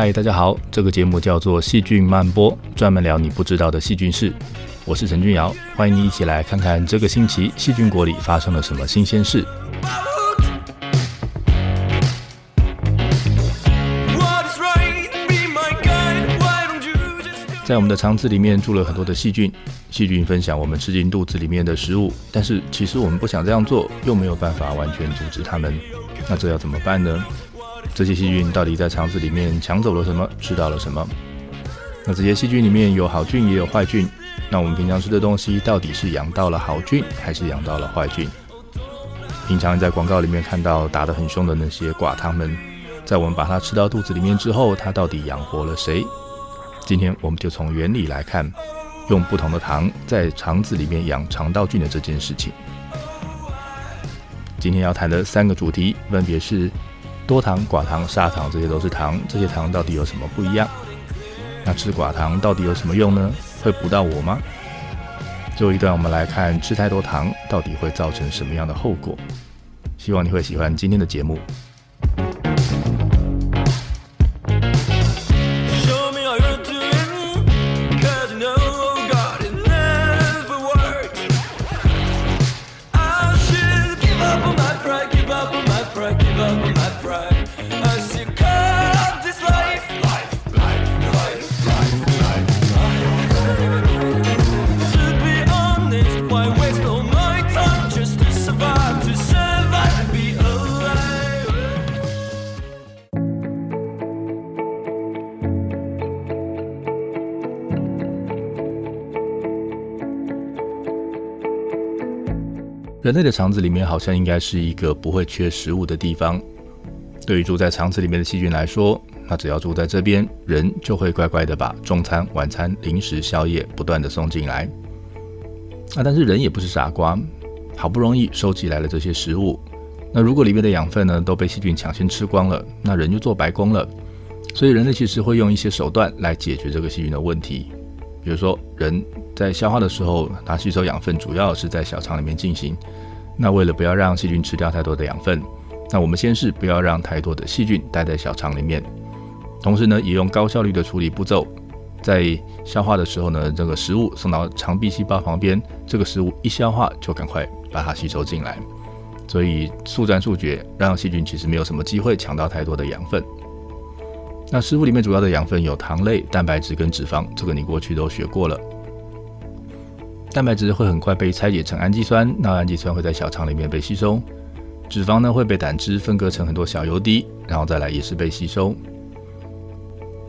嗨，大家好，这个节目叫做《细菌漫播》，专门聊你不知道的细菌事。我是陈俊尧，欢迎你一起来看看这个星期细菌国里发生了什么新鲜事。在我们的肠子里面住了很多的细菌，细菌分享我们吃进肚子里面的食物，但是其实我们不想这样做，又没有办法完全阻止它们，那这要怎么办呢？这些细菌到底在肠子里面抢走了什么，吃到了什么？那这些细菌里面有好菌也有坏菌。那我们平常吃的东西到底是养到了好菌，还是养到了坏菌？平常在广告里面看到打得很凶的那些寡糖们，在我们把它吃到肚子里面之后，它到底养活了谁？今天我们就从原理来看，用不同的糖在肠子里面养肠道菌的这件事情。今天要谈的三个主题分别是。多糖、寡糖、砂糖，这些都是糖。这些糖到底有什么不一样？那吃寡糖到底有什么用呢？会补到我吗？最后一段，我们来看吃太多糖到底会造成什么样的后果。希望你会喜欢今天的节目。人类的肠子里面好像应该是一个不会缺食物的地方。对于住在肠子里面的细菌来说，那只要住在这边，人就会乖乖的把中餐、晚餐、零食、宵夜不断的送进来。啊，但是人也不是傻瓜，好不容易收集来了这些食物，那如果里面的养分呢都被细菌抢先吃光了，那人就做白工了。所以人类其实会用一些手段来解决这个细菌的问题。比如说，人在消化的时候，它吸收养分主要是在小肠里面进行。那为了不要让细菌吃掉太多的养分，那我们先是不要让太多的细菌待在小肠里面，同时呢，也用高效率的处理步骤，在消化的时候呢，这个食物送到肠壁细胞旁边，这个食物一消化就赶快把它吸收进来。所以速战速决，让细菌其实没有什么机会抢到太多的养分。那食物里面主要的养分有糖类、蛋白质跟脂肪，这个你过去都学过了。蛋白质会很快被拆解成氨基酸，那氨基酸会在小肠里面被吸收。脂肪呢会被胆汁分割成很多小油滴，然后再来也是被吸收。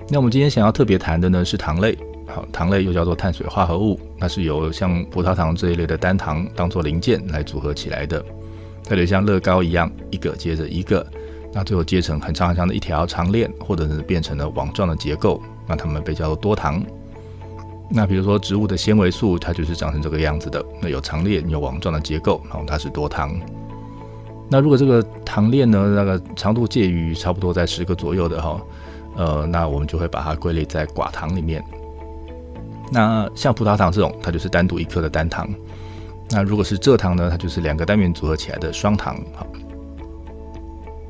那我们今天想要特别谈的呢是糖类，好，糖类又叫做碳水化合物，那是由像葡萄糖这一类的单糖当做零件来组合起来的，它就像乐高一样，一个接着一个。那最后结成很长很长的一条长链，或者是变成了网状的结构，那它们被叫做多糖。那比如说植物的纤维素，它就是长成这个样子的，那有长链有网状的结构，然后它是多糖。那如果这个糖链呢，那个长度介于差不多在十个左右的哈，呃，那我们就会把它归类在寡糖里面。那像葡萄糖这种，它就是单独一颗的单糖。那如果是蔗糖呢，它就是两个单元组合起来的双糖。好，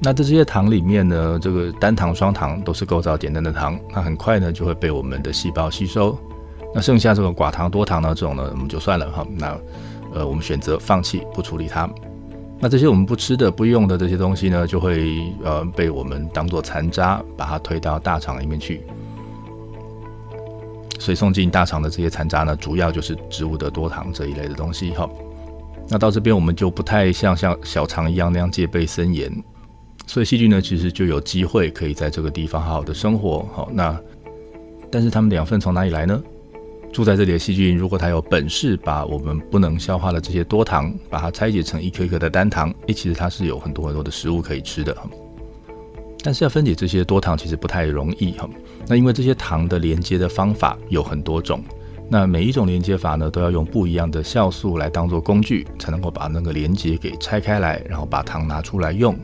那在这些糖里面呢，这个单糖、双糖都是构造简单的糖，那很快呢就会被我们的细胞吸收。那剩下这个寡糖、多糖呢，这种呢我们就算了哈。那呃，我们选择放弃不处理它。那这些我们不吃的、不用的这些东西呢，就会呃被我们当做残渣，把它推到大肠里面去。所以送进大肠的这些残渣呢，主要就是植物的多糖这一类的东西哈。那到这边我们就不太像像小肠一样那样戒备森严，所以细菌呢其实就有机会可以在这个地方好好的生活。好，那但是它们的养分从哪里来呢？住在这里的细菌，如果它有本事把我们不能消化的这些多糖，把它拆解成一颗一颗的单糖，诶，其实它是有很多很多的食物可以吃的。但是要分解这些多糖其实不太容易哈。那因为这些糖的连接的方法有很多种，那每一种连接法呢，都要用不一样的酵素来当做工具，才能够把那个连接给拆开来，然后把糖拿出来用。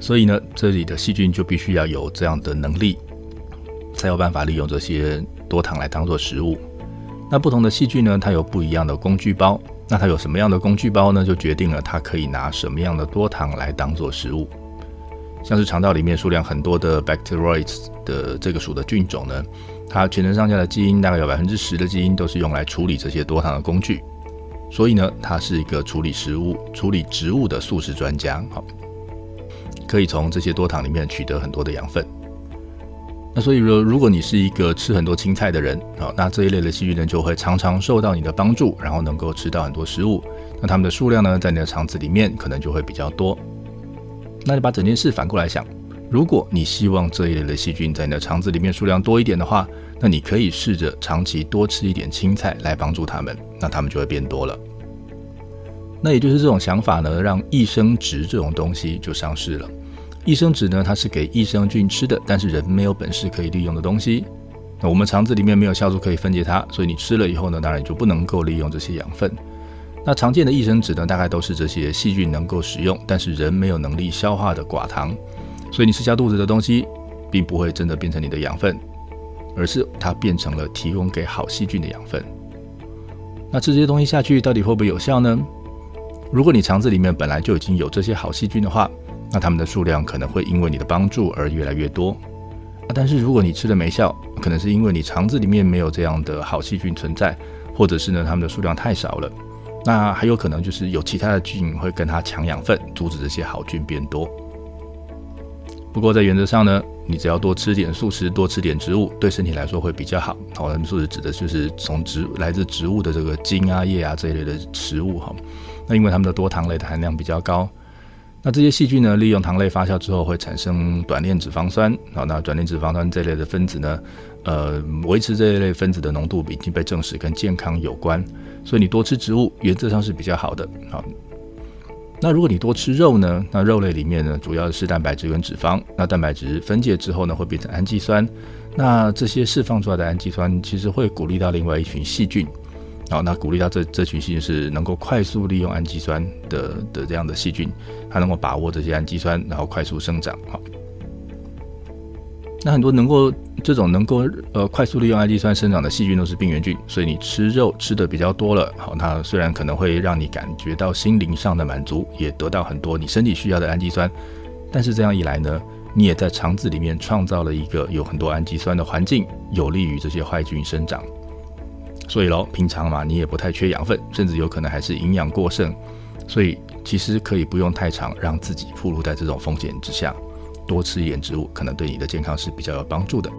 所以呢，这里的细菌就必须要有这样的能力，才有办法利用这些。多糖来当做食物，那不同的细菌呢？它有不一样的工具包。那它有什么样的工具包呢？就决定了它可以拿什么样的多糖来当做食物。像是肠道里面数量很多的 Bacteroids 的这个属的菌种呢，它全身上下的基因大概有百分之十的基因都是用来处理这些多糖的工具。所以呢，它是一个处理食物、处理植物的素食专家。好，可以从这些多糖里面取得很多的养分。那所以说，如果你是一个吃很多青菜的人啊，那这一类的细菌呢就会常常受到你的帮助，然后能够吃到很多食物。那它们的数量呢，在你的肠子里面可能就会比较多。那你把整件事反过来想，如果你希望这一类的细菌在你的肠子里面数量多一点的话，那你可以试着长期多吃一点青菜来帮助它们，那它们就会变多了。那也就是这种想法呢，让益生值这种东西就上市了。益生质呢，它是给益生菌吃的，但是人没有本事可以利用的东西。那我们肠子里面没有酵素可以分解它，所以你吃了以后呢，当然就不能够利用这些养分。那常见的益生质呢，大概都是这些细菌能够使用，但是人没有能力消化的寡糖。所以你吃下肚子的东西，并不会真的变成你的养分，而是它变成了提供给好细菌的养分。那吃这些东西下去，到底会不会有效呢？如果你肠子里面本来就已经有这些好细菌的话，那它们的数量可能会因为你的帮助而越来越多，但是如果你吃了没效，可能是因为你肠子里面没有这样的好细菌存在，或者是呢它们的数量太少了，那还有可能就是有其他的菌会跟它抢养分，阻止这些好菌变多。不过在原则上呢，你只要多吃点素食，多吃点植物，对身体来说会比较好。好，素食指的就是从植来自植物的这个茎啊、叶啊这一类的食物哈。那因为它们的多糖类的含量比较高。那这些细菌呢，利用糖类发酵之后会产生短链脂肪酸。好，那短链脂肪酸这类的分子呢，呃，维持这一类分子的浓度已经被证实跟健康有关。所以你多吃植物原则上是比较好的。好，那如果你多吃肉呢，那肉类里面呢，主要是蛋白质跟脂肪。那蛋白质分解之后呢，会变成氨基酸。那这些释放出来的氨基酸，其实会鼓励到另外一群细菌。好，那鼓励到这这群细菌是能够快速利用氨基酸的的这样的细菌，它能够把握这些氨基酸，然后快速生长。好，那很多能够这种能够呃快速利用氨基酸生长的细菌都是病原菌，所以你吃肉吃的比较多了，好，它虽然可能会让你感觉到心灵上的满足，也得到很多你身体需要的氨基酸，但是这样一来呢，你也在肠子里面创造了一个有很多氨基酸的环境，有利于这些坏菌生长。所以喽，平常嘛，你也不太缺养分，甚至有可能还是营养过剩，所以其实可以不用太长，让自己暴露在这种风险之下，多吃一点植物，可能对你的健康是比较有帮助的。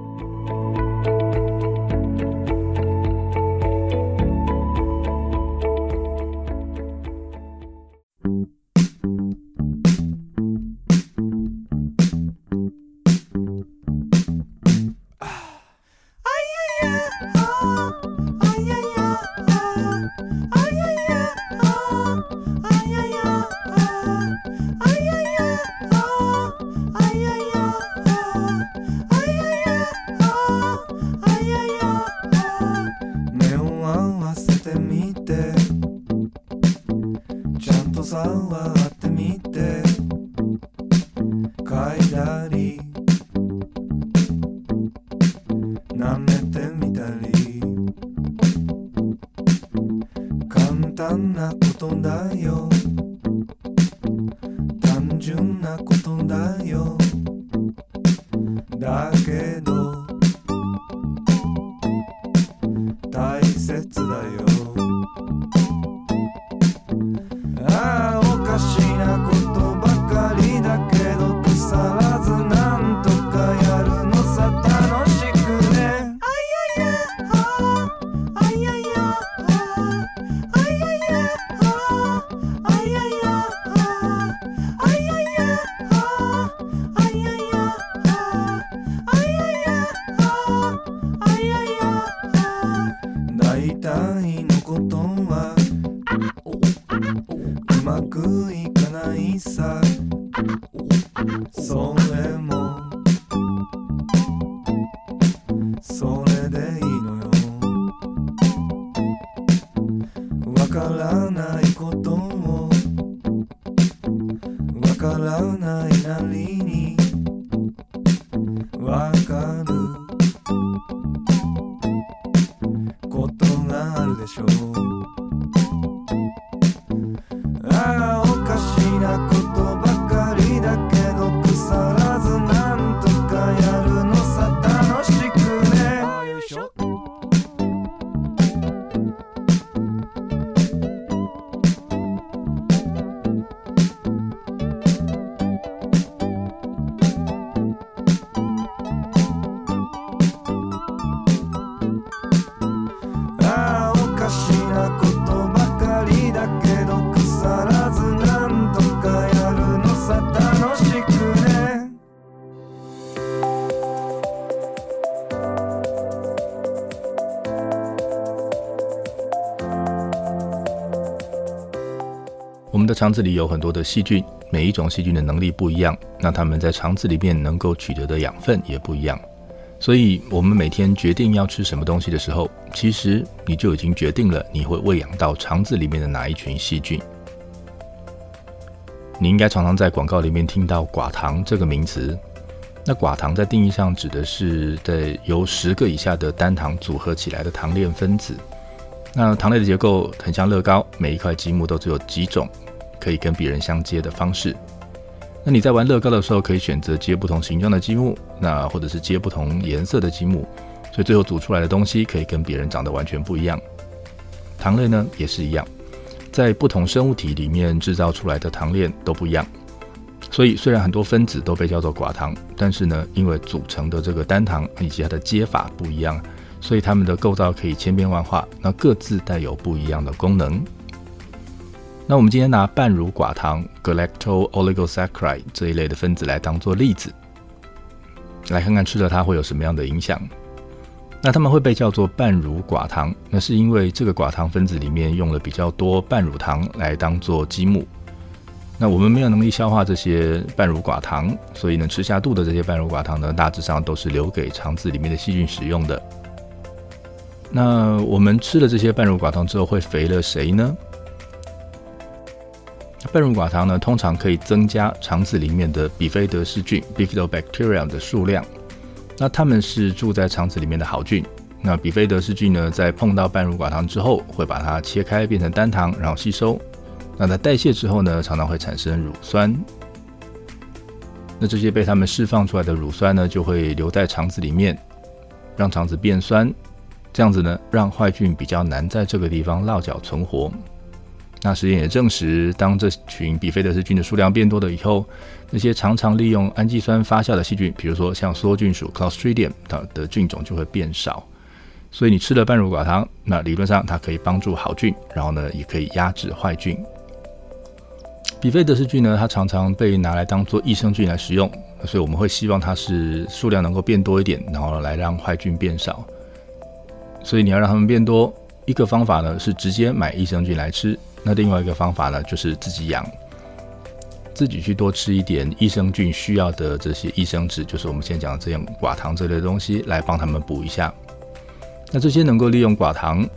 大切だよからないなりにわかることがあるでしょう。我们的肠子里有很多的细菌，每一种细菌的能力不一样，那它们在肠子里面能够取得的养分也不一样。所以，我们每天决定要吃什么东西的时候，其实你就已经决定了你会喂养到肠子里面的哪一群细菌。你应该常常在广告里面听到“寡糖”这个名词。那寡糖在定义上指的是在由十个以下的单糖组合起来的糖链分子。那糖类的结构很像乐高，每一块积木都只有几种可以跟别人相接的方式。那你在玩乐高的时候，可以选择接不同形状的积木，那或者是接不同颜色的积木，所以最后组出来的东西可以跟别人长得完全不一样。糖类呢也是一样，在不同生物体里面制造出来的糖链都不一样。所以虽然很多分子都被叫做寡糖，但是呢，因为组成的这个单糖以及它的接法不一样，所以它们的构造可以千变万化，那各自带有不一样的功能。那我们今天拿半乳寡糖 （galacto-oligosaccharide） 这一类的分子来当做例子，来看看吃了它会有什么样的影响。那它们会被叫做半乳寡糖，那是因为这个寡糖分子里面用了比较多半乳糖来当做积木。那我们没有能力消化这些半乳寡糖，所以呢，吃下肚的这些半乳寡糖呢，大致上都是留给肠子里面的细菌使用的。那我们吃了这些半乳寡糖之后，会肥了谁呢？半乳寡糖呢，通常可以增加肠子里面的比菲德氏菌 （Bifidobacterium） 的数量。那它们是住在肠子里面的好菌。那比菲德氏菌呢，在碰到半乳寡糖之后，会把它切开变成单糖，然后吸收。那在代谢之后呢，常常会产生乳酸。那这些被它们释放出来的乳酸呢，就会留在肠子里面，让肠子变酸。这样子呢，让坏菌比较难在这个地方落脚存活。那实验也证实，当这群比菲德氏菌的数量变多了以后，那些常常利用氨基酸发酵的细菌，比如说像梭菌属 Clostridium 它的菌种就会变少。所以你吃了半乳寡糖，那理论上它可以帮助好菌，然后呢也可以压制坏菌。比菲德氏菌呢，它常常被拿来当做益生菌来使用，所以我们会希望它是数量能够变多一点，然后来让坏菌变少。所以你要让它们变多，一个方法呢是直接买益生菌来吃，那另外一个方法呢就是自己养，自己去多吃一点益生菌需要的这些益生质，就是我们现在讲的这样寡糖这类的东西，来帮他们补一下。那这些能够利用寡糖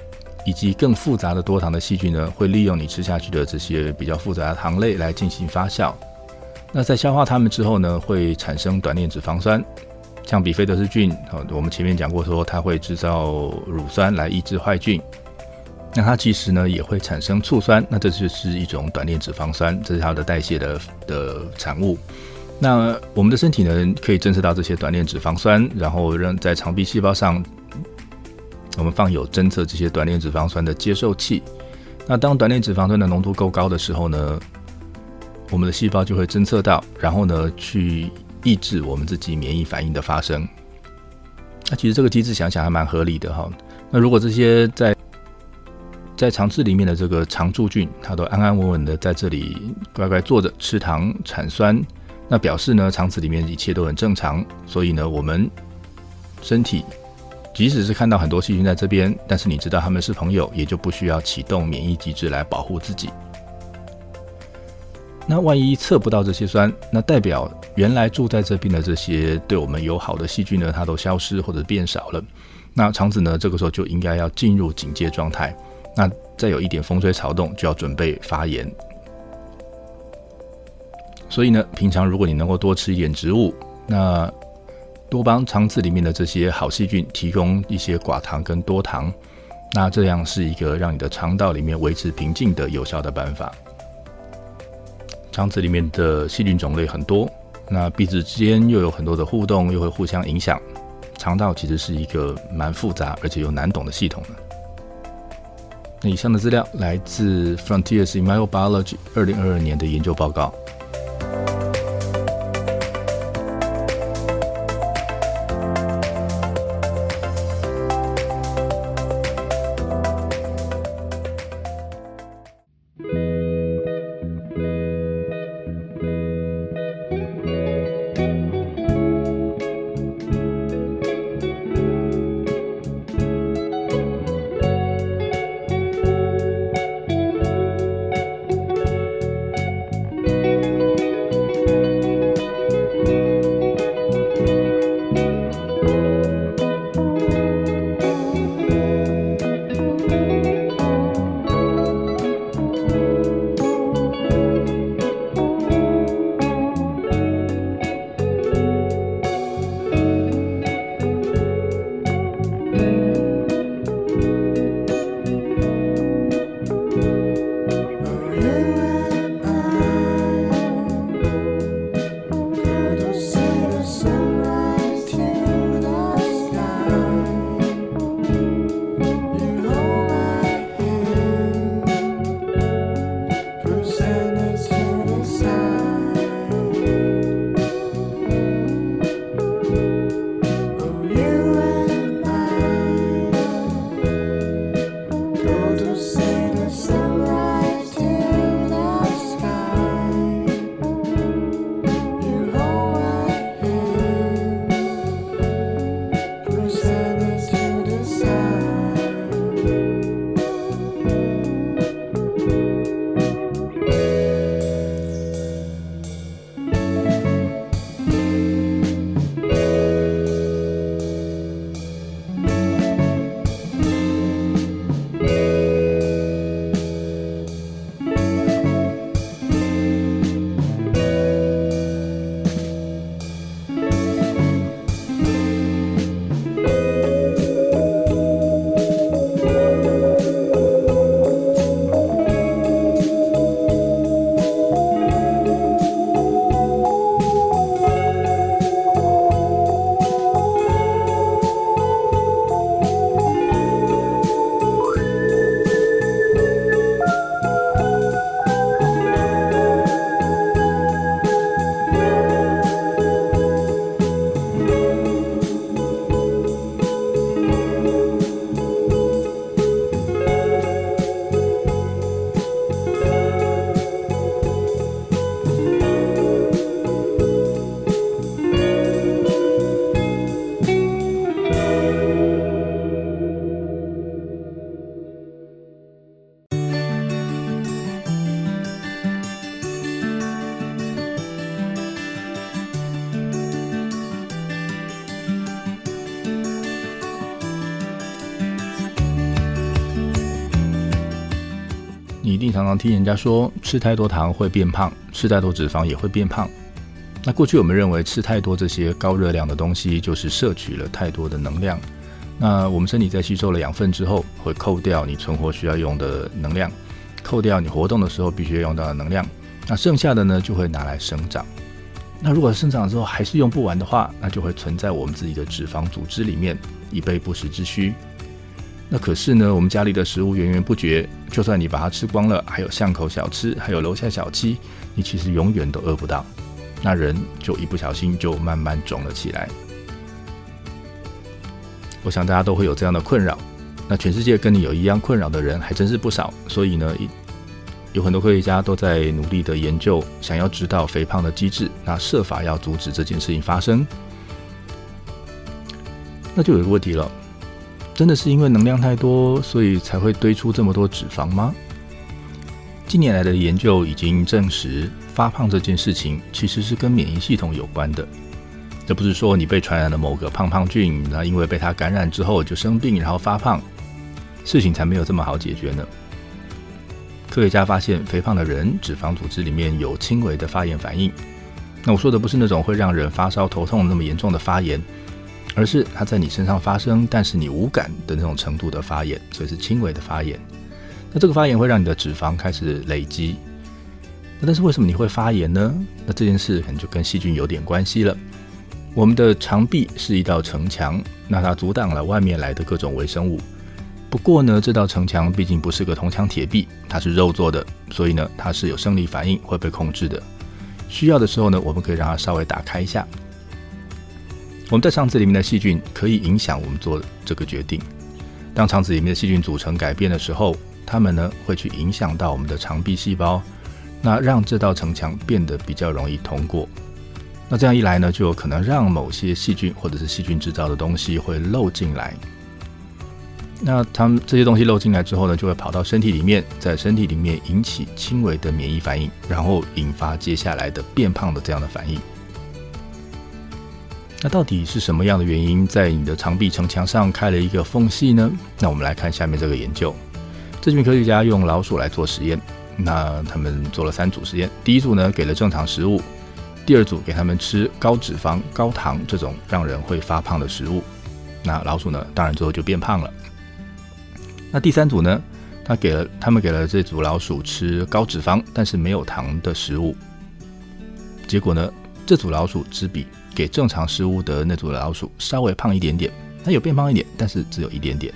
以及更复杂的多糖的细菌呢，会利用你吃下去的这些比较复杂的糖类来进行发酵。那在消化它们之后呢，会产生短链脂肪酸。像比菲德氏菌，我们前面讲过说它会制造乳酸来抑制坏菌。那它其实呢也会产生醋酸，那这就是一种短链脂肪酸，这是它的代谢的的产物。那我们的身体呢可以侦测到这些短链脂肪酸，然后让在肠壁细胞上，我们放有侦测这些短链脂肪酸的接受器。那当短链脂肪酸的浓度够高的时候呢，我们的细胞就会侦测到，然后呢去抑制我们自己免疫反应的发生。那其实这个机制想想还蛮合理的哈。那如果这些在在肠子里面的这个肠柱菌，它都安安稳稳的在这里乖乖坐着吃糖产酸，那表示呢肠子里面一切都很正常。所以呢，我们身体即使是看到很多细菌在这边，但是你知道他们是朋友，也就不需要启动免疫机制来保护自己。那万一测不到这些酸，那代表原来住在这边的这些对我们友好的细菌呢，它都消失或者变少了。那肠子呢，这个时候就应该要进入警戒状态。那再有一点风吹草动，就要准备发炎。所以呢，平常如果你能够多吃一点植物，那多帮肠子里面的这些好细菌提供一些寡糖跟多糖，那这样是一个让你的肠道里面维持平静的有效的办法。肠子里面的细菌种类很多，那彼此之间又有很多的互动，又会互相影响。肠道其实是一个蛮复杂而且又难懂的系统呢。那以上的资料来自 Frontiers in Microbiology 二零二二年的研究报告。常常听人家说，吃太多糖会变胖，吃太多脂肪也会变胖。那过去我们认为吃太多这些高热量的东西，就是摄取了太多的能量。那我们身体在吸收了养分之后，会扣掉你存活需要用的能量，扣掉你活动的时候必须要用到的能量，那剩下的呢就会拿来生长。那如果生长之后还是用不完的话，那就会存在我们自己的脂肪组织里面，以备不时之需。那可是呢，我们家里的食物源源不绝，就算你把它吃光了，还有巷口小吃，还有楼下小七，你其实永远都饿不到。那人就一不小心就慢慢肿了起来。我想大家都会有这样的困扰。那全世界跟你有一样困扰的人还真是不少，所以呢，有很多科学家都在努力的研究，想要知道肥胖的机制，那设法要阻止这件事情发生。那就有一个问题了，真的是因为能量太多，所以才会堆出这么多脂肪吗？近年来的研究已经证实，发胖这件事情其实是跟免疫系统有关的。这不是说你被传染了某个胖胖菌，那因为被它感染之后就生病，然后发胖。事情才没有这么好解决呢。科学家发现，肥胖的人脂肪组织里面有轻微的发炎反应。那我说的不是那种会让人发烧头痛那么严重的发炎，而是它在你身上发生，但是你无感的那种程度的发炎，所以是轻微的发炎。那这个发炎会让你的脂肪开始累积。那但是为什么你会发炎呢？那这件事可能就跟细菌有点关系了。我们的肠壁是一道城墙，那它阻挡了外面来的各种微生物。不过呢，这道城墙毕竟不是个铜墙铁壁，它是肉做的，所以呢，它是有生理反应会被控制的。需要的时候呢，我们可以让它稍微打开一下。我们在肠子里面的细菌可以影响我们做这个决定。当肠子里面的细菌组成改变的时候，它们呢会去影响到我们的肠壁细胞，那让这道城墙变得比较容易通过。那这样一来呢，就有可能让某些细菌或者是细菌制造的东西会漏进来。那它们这些东西漏进来之后呢，就会跑到身体里面，在身体里面引起轻微的免疫反应，然后引发接下来的变胖的这样的反应。那到底是什么样的原因，在你的长壁城墙上开了一个缝隙呢？那我们来看下面这个研究。这群科学家用老鼠来做实验，那他们做了三组实验。第一组呢，给了正常食物；第二组给他们吃高脂肪、高糖这种让人会发胖的食物。那老鼠呢，当然最后就变胖了。那第三组呢？他给了他们给了这组老鼠吃高脂肪但是没有糖的食物，结果呢，这组老鼠只比给正常食物的那组老鼠稍微胖一点点，它有变胖一点，但是只有一点点。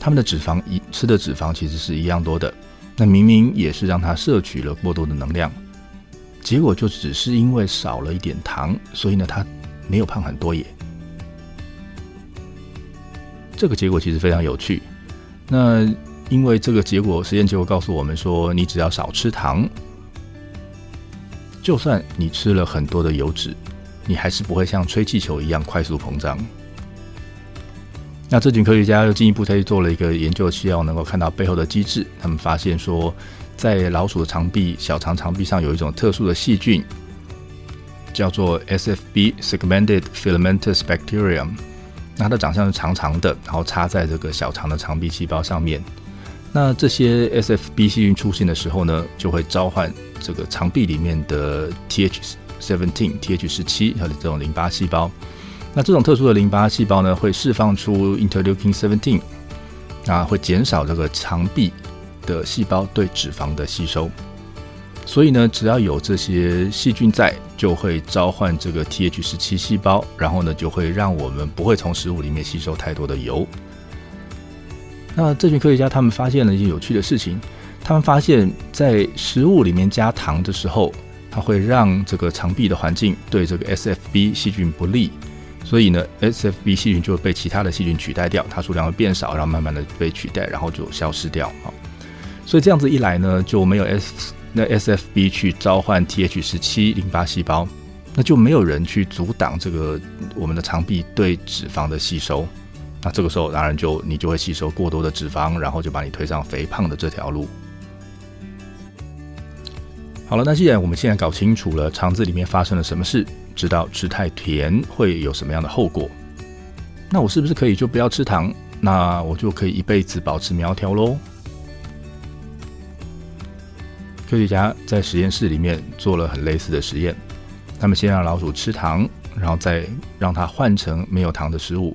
它们的脂肪一吃的脂肪其实是一样多的，那明明也是让它摄取了过多的能量，结果就只是因为少了一点糖，所以呢，它没有胖很多耶。这个结果其实非常有趣。那因为这个结果，实验结果告诉我们说，你只要少吃糖，就算你吃了很多的油脂，你还是不会像吹气球一样快速膨胀。那这群科学家又进一步再去做了一个研究，希望能够看到背后的机制。他们发现说，在老鼠的肠壁、小肠肠壁上有一种特殊的细菌，叫做 SFB segmented filamentous bacterium。那它的长相是长长的，然后插在这个小肠的肠壁细胞上面。那这些 SFB 细菌出现的时候呢，就会召唤这个肠壁里面的 TH seventeen、TH 十七还有这种淋巴细胞。那这种特殊的淋巴细胞呢，会释放出 interleukin seventeen，啊，会减少这个肠壁的细胞对脂肪的吸收。所以呢，只要有这些细菌在，就会召唤这个 Th 十七细胞，然后呢，就会让我们不会从食物里面吸收太多的油。那这群科学家他们发现了一些有趣的事情，他们发现，在食物里面加糖的时候，它会让这个肠壁的环境对这个 SFB 细菌不利，所以呢，SFB 细菌就会被其他的细菌取代掉，它数量会变少，然后慢慢的被取代，然后就消失掉。啊，所以这样子一来呢，就没有 S。那 SFB 去召唤 Th 十七淋巴细胞，那就没有人去阻挡这个我们的肠壁对脂肪的吸收。那这个时候当然就你就会吸收过多的脂肪，然后就把你推上肥胖的这条路。好了，那既然我们现在搞清楚了肠子里面发生了什么事，知道吃太甜会有什么样的后果，那我是不是可以就不要吃糖？那我就可以一辈子保持苗条喽？科学家在实验室里面做了很类似的实验，他们先让老鼠吃糖，然后再让它换成没有糖的食物，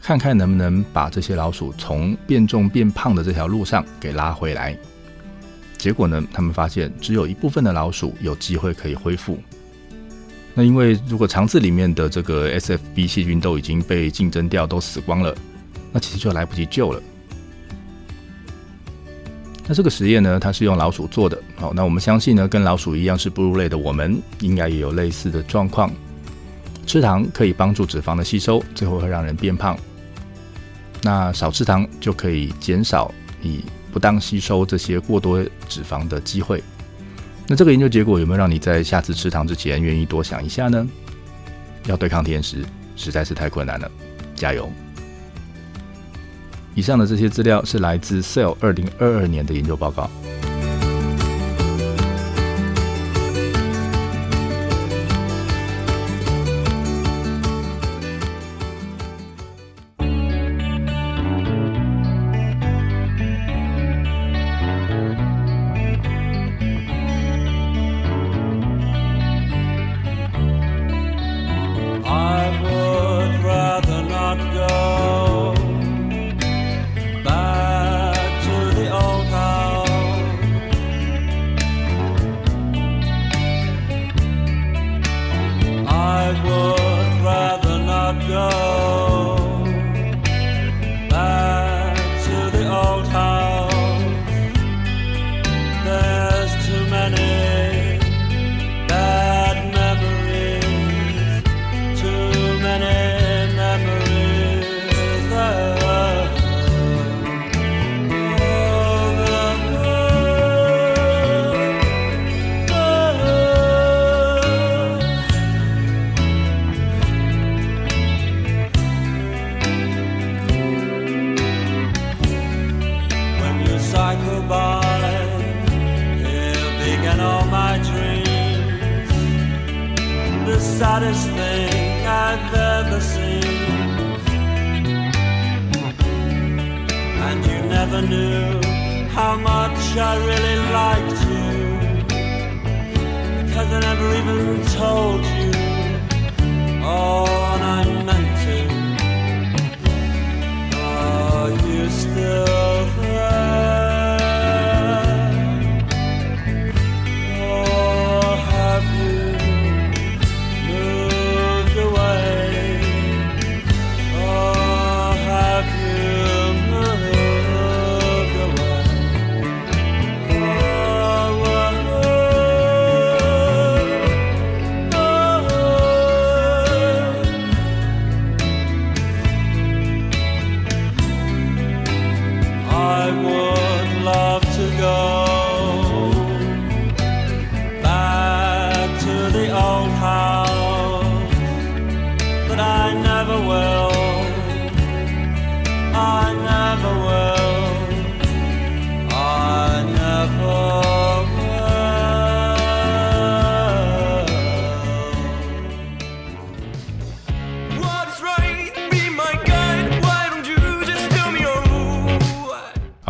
看看能不能把这些老鼠从变重变胖的这条路上给拉回来。结果呢，他们发现只有一部分的老鼠有机会可以恢复。那因为如果肠子里面的这个 SFB 细菌都已经被竞争掉，都死光了，那其实就来不及救了。那这个实验呢，它是用老鼠做的。好，那我们相信呢，跟老鼠一样是哺乳类的，我们应该也有类似的状况。吃糖可以帮助脂肪的吸收，最后会让人变胖。那少吃糖就可以减少你不当吸收这些过多脂肪的机会。那这个研究结果有没有让你在下次吃糖之前愿意多想一下呢？要对抗甜食实在是太困难了，加油！以上的这些资料是来自 Cell 二零二二年的研究报告。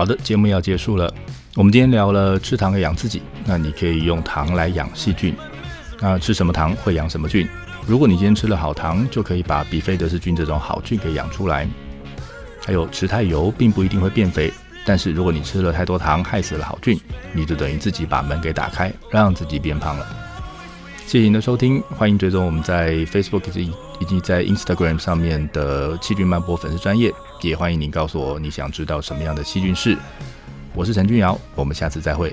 好的，节目要结束了。我们今天聊了吃糖和养自己，那你可以用糖来养细菌。那吃什么糖会养什么菌？如果你今天吃了好糖，就可以把比菲德氏菌这种好菌给养出来。还有吃太油并不一定会变肥，但是如果你吃了太多糖，害死了好菌，你就等于自己把门给打开，让自己变胖了。谢谢您的收听，欢迎追踪我们在 Facebook 以及在 Instagram 上面的细菌漫播粉丝专业，也欢迎您告诉我你想知道什么样的细菌事。我是陈君尧，我们下次再会。